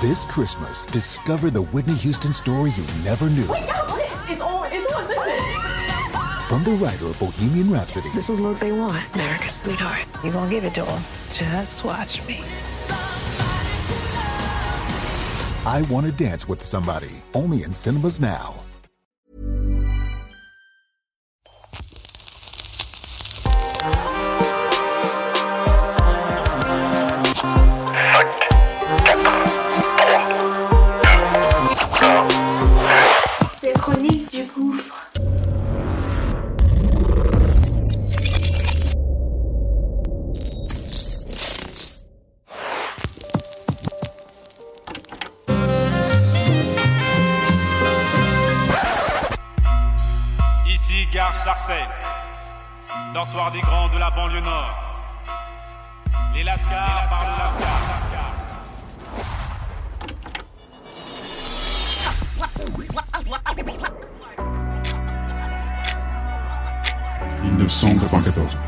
This Christmas, discover the Whitney Houston story you never knew. Wait, no, it's on, it's on, listen. From the writer of Bohemian Rhapsody This is what they want, America's sweetheart. You gonna give it to them? Just watch me. I Want to Dance with Somebody, only in cinemas now. Sarcelles, dortoir des grands de la banlieue nord. Les Lascars parlent Lascar. « 1994.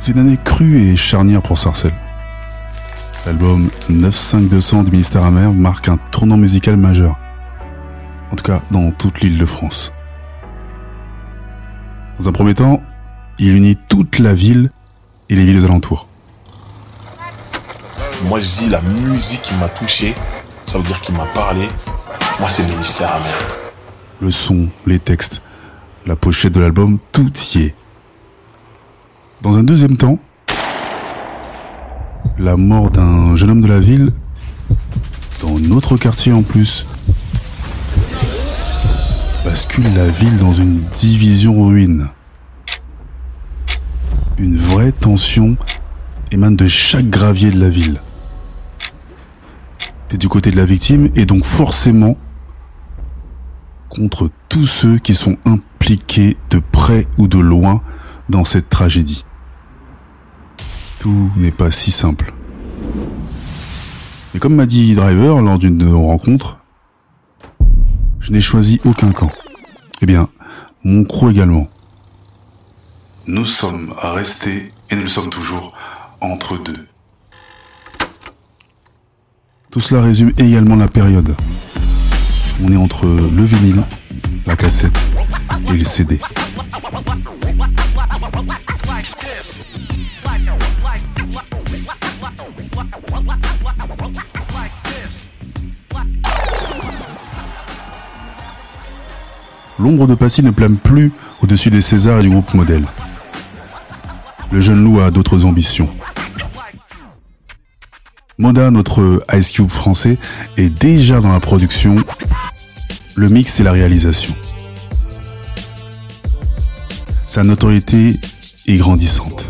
C'est une année crue et charnière pour Sarcelles. L'album 95200 du ministère amer marque un tournant musical majeur. En tout cas, dans toute l'île de France. Dans un premier temps, il unit toute la ville et les villes alentours. Moi, je dis la musique qui m'a touché, ça veut dire qu'il m'a parlé. Moi, c'est ministère. Le son, les textes, la pochette de l'album, tout y est. Dans un deuxième temps, la mort d'un jeune homme de la ville, dans notre quartier en plus, bascule la ville dans une division ruine. Une vraie tension émane de chaque gravier de la ville. T'es du côté de la victime et donc forcément contre tous ceux qui sont impliqués de près ou de loin dans cette tragédie. Tout n'est pas si simple. Mais comme m'a dit Driver lors d'une de nos rencontres, je n'ai choisi aucun camp. Eh bien, mon crew également. Nous sommes restés, et nous le sommes toujours, entre deux. Tout cela résume également la période. On est entre le vinyle, la cassette et le CD. L'ombre de Passy ne plane plus au-dessus des Césars et du groupe modèle. Le jeune loup a d'autres ambitions. Moda, notre Ice Cube français, est déjà dans la production, le mix et la réalisation. Sa notoriété est grandissante.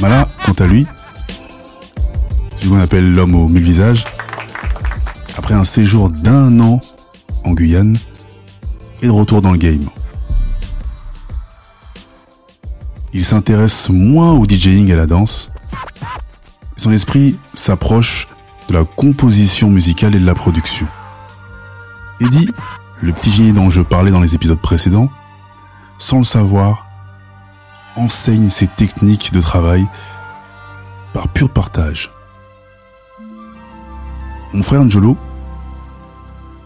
Mala, quant à lui, ce qu'on appelle l'homme aux mille visages, après un séjour d'un an en Guyane, est de retour dans le game. Il s'intéresse moins au DJing et à la danse. Son esprit s'approche de la composition musicale et de la production. Eddie, le petit génie dont je parlais dans les épisodes précédents, sans le savoir, enseigne ses techniques de travail par pur partage. Mon frère Angelo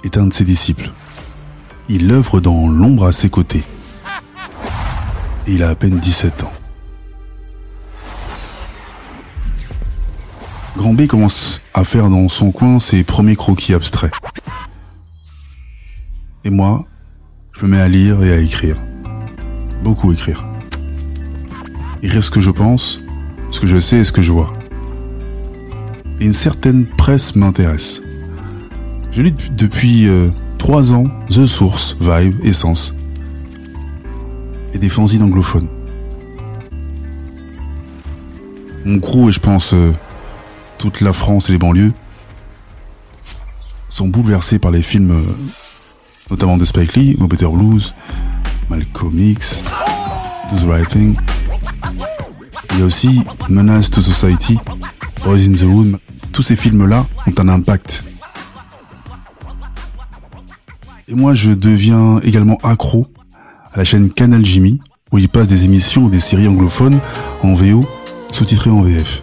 est un de ses disciples. Il œuvre dans l'ombre à ses côtés. Et il a à peine 17 ans. Grand B commence à faire dans son coin ses premiers croquis abstraits. Et moi, je me mets à lire et à écrire. Beaucoup écrire. Écrire ce que je pense, ce que je sais et ce que je vois. Et une certaine presse m'intéresse. Je lis depuis euh, trois ans The Source, Vibe, Essence. Et des fanzines anglophones. Mon crew et je pense euh, toute la France et les banlieues sont bouleversés par les films, euh, notamment de Spike Lee, No Better Blues, Malcolm X, Do the Right Thing. Il y a aussi Menace to Society, Boys in the Hood. Tous ces films-là ont un impact. Et moi, je deviens également accro à la chaîne Canal Jimmy, où il passe des émissions ou des séries anglophones en VO, sous-titrées en VF.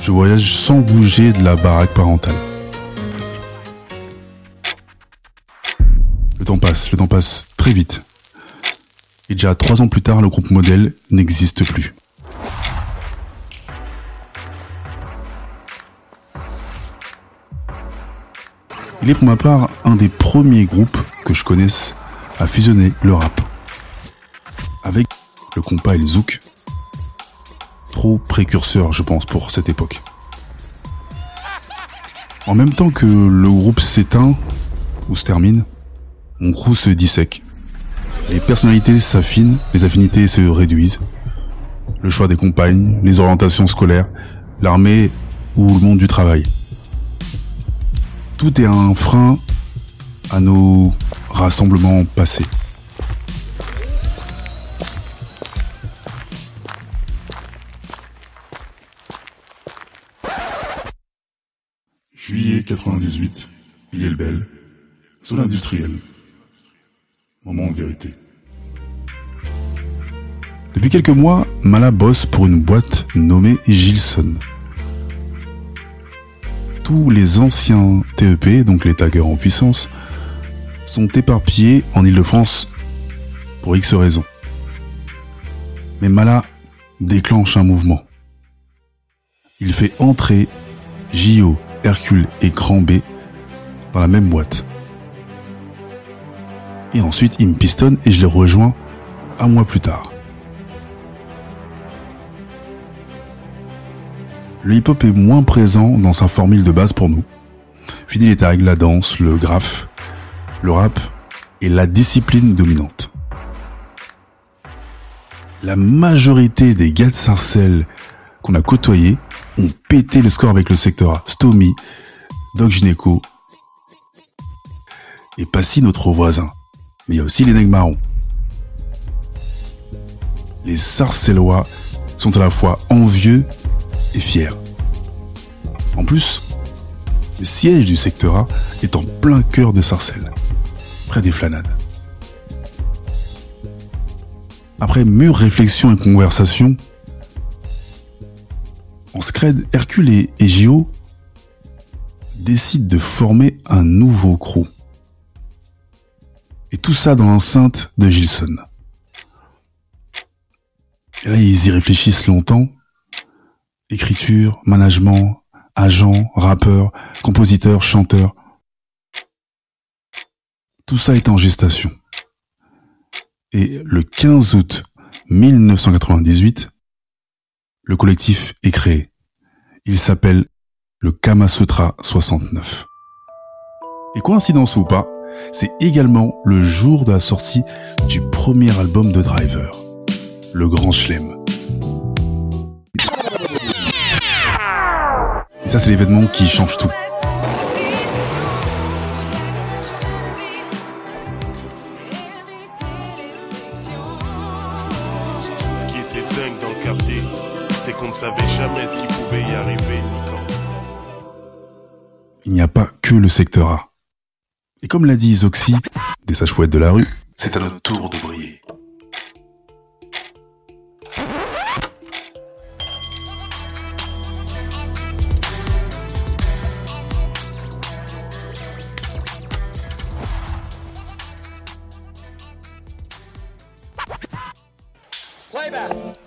Je voyage sans bouger de la baraque parentale. Le temps passe, le temps passe très vite. Et déjà trois ans plus tard, le groupe modèle n'existe plus. Il est pour ma part un des premiers groupes que je connaisse à fusionner le rap avec le compas et le zouk. Trop précurseur, je pense, pour cette époque. En même temps que le groupe s'éteint ou se termine, mon crew se dissèque. Les personnalités s'affinent, les affinités se réduisent. Le choix des compagnes, les orientations scolaires, l'armée ou le monde du travail. Tout est un frein à nos rassemblements passés. Juillet 98, Belle, zone industrielle. Moment de vérité. Depuis quelques mois, Mala bosse pour une boîte nommée Gilson. Tous les anciens TEP, donc les taggers en puissance, sont éparpillés en Ile-de-France pour X raisons. Mais Mala déclenche un mouvement. Il fait entrer JO, Hercule et Grand B dans la même boîte. Et ensuite, il me pistonne et je les rejoins un mois plus tard. Le hip-hop est moins présent dans sa formule de base pour nous. Fidèle est avec la danse, le graphe, le rap est la discipline dominante. La majorité des gars de Sarcelles qu'on a côtoyés ont pété le score avec le secteur A. Stomy, Doc Gineco et Passy notre voisin. Mais il y a aussi les nègres. Les Sarcellois sont à la fois envieux et fiers. En plus, le siège du secteur A est en plein cœur de Sarcelles, près des Flanades. Après mûre réflexion et conversation, en Scred, Hercule et, et Gio décident de former un nouveau crew. Et tout ça dans l'enceinte de Gilson. Et là, ils y réfléchissent longtemps. Écriture, management, agent, rappeur, compositeur, chanteur. Tout ça est en gestation. Et le 15 août 1998, le collectif est créé. Il s'appelle le Kama Sutra 69. Et coïncidence ou pas, c'est également le jour de la sortie du premier album de Driver, Le Grand Chelem. Et ça, c'est l'événement qui change tout. Ce qui était dingue dans le quartier, c'est qu'on ne savait jamais ce qui pouvait y arriver ni quand. Il n'y a pas que le secteur A. Et comme l'a dit Zoxy, des sages fouettes de la rue, c'est à notre tour de briller. Labour.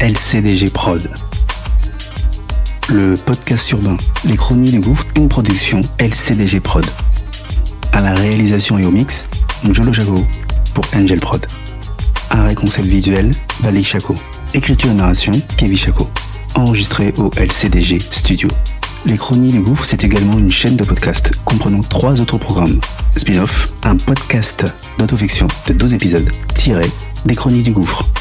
LCDG Prod. Le podcast urbain, les chroniques du gouffre, une production LCDG Prod. À la réalisation et au mix, Njolo Jago pour Angel Prod. Arrêt concept visuel, Balik Chaco. Écriture et narration, Kevin Chaco. Enregistré au LCDG Studio. Les Chroniques du Gouffre, c'est également une chaîne de podcast comprenant trois autres programmes. Spin-off, un podcast d'autofiction de 12 épisodes, tiré des Chroniques du Gouffre.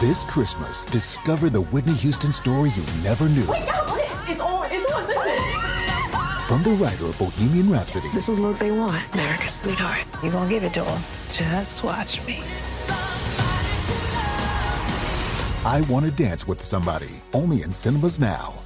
This Christmas, discover the Whitney Houston story you never knew. It's on. It's on. Listen. From the writer of Bohemian Rhapsody This is what they want, America's sweetheart. You're gonna give it to them. Just watch me. I Want to Dance with Somebody, only in cinemas now.